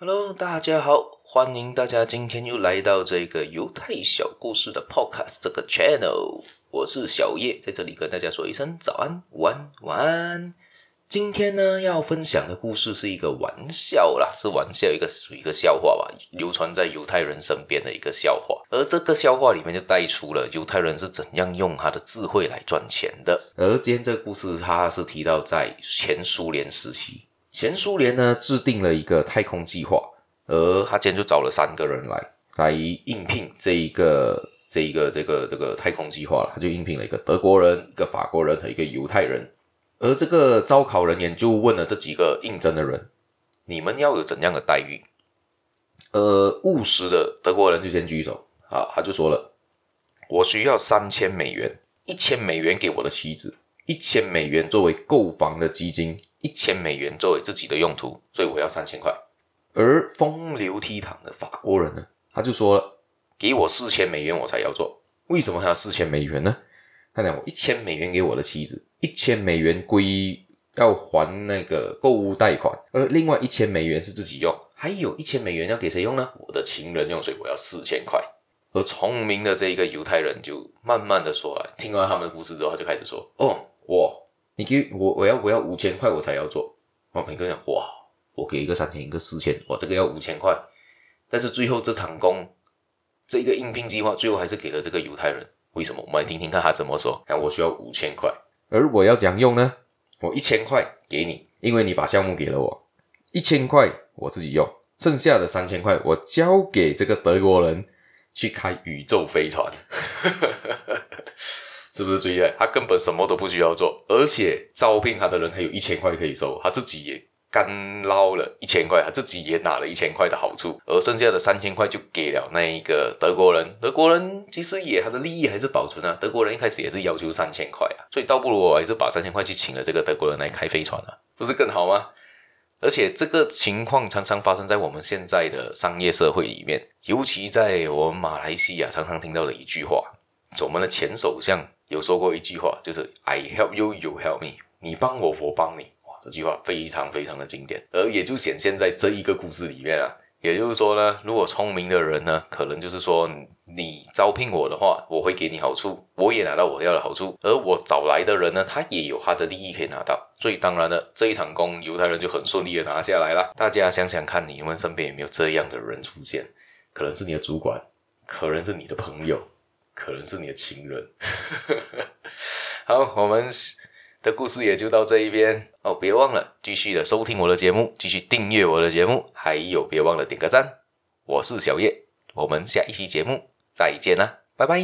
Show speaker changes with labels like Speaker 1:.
Speaker 1: Hello，大家好，欢迎大家今天又来到这个犹太小故事的 Podcast 这个 Channel，我是小叶，在这里跟大家说一声早安、午安、晚安。今天呢，要分享的故事是一个玩笑啦，是玩笑，一个一个笑话吧，流传在犹太人身边的一个笑话。而这个笑话里面就带出了犹太人是怎样用他的智慧来赚钱的。而今天这个故事，它是提到在前苏联时期。前苏联呢制定了一个太空计划，而他今天就找了三个人来来应聘这一个这一个这个这个太空计划了。他就应聘了一个德国人、一个法国人和一个犹太人。而这个招考人员就问了这几个应征的人：“你们要有怎样的待遇？”呃，务实的德国人就先举手啊，他就说了：“我需要三千美元，一千美元给我的妻子，一千美元作为购房的基金。”一千美元作为自己的用途，所以我要三千块。而风流倜傥的法国人呢，他就说了：“给我四千美元，我才要做。为什么他要四千美元呢？他讲我一千美元给我的妻子，一千美元归要还那个购物贷款，而另外一千美元是自己用，还有一千美元要给谁用呢？我的情人用，所以我要四千块。而聪明的这一个犹太人就慢慢的说来，听完他们的故事之后，他就开始说：哦，我。”你给我，我要我要五千块，我才要做。我每个人讲，哇，我给一个三千，一个四千，哇，这个要五千块。但是最后这场工，这一个应聘计划，最后还是给了这个犹太人。为什么？我们来听听看他怎么说。看，我需要五千块，而我要怎样用呢？我一千块给你，因为你把项目给了我，一千块我自己用，剩下的三千块我交给这个德国人去开宇宙飞船。是不是最厉害？他根本什么都不需要做，而且招聘他的人还有一千块可以收，他自己也干捞了一千块，他自己也拿了一千块的好处，而剩下的三千块就给了那一个德国人。德国人其实也他的利益还是保存啊，德国人一开始也是要求三千块啊，所以倒不如我还是把三千块去请了这个德国人来开飞船啊，不是更好吗？而且这个情况常常发生在我们现在的商业社会里面，尤其在我们马来西亚常常听到的一句话，我们的前首相。有说过一句话，就是 “I help you, you help me”，你帮我，我帮你。哇，这句话非常非常的经典，而也就显现在这一个故事里面啊。也就是说呢，如果聪明的人呢，可能就是说，你招聘我的话，我会给你好处，我也拿到我要的好处，而我找来的人呢，他也有他的利益可以拿到。所以当然了，这一场工，犹太人就很顺利的拿下来了。大家想想看，你们身边有没有这样的人出现？可能是你的主管，可能是你的朋友。可能是你的情人。好，我们的故事也就到这一边哦。别忘了继续的收听我的节目，继续订阅我的节目，还有别忘了点个赞。我是小叶，我们下一期节目再见啦，拜拜。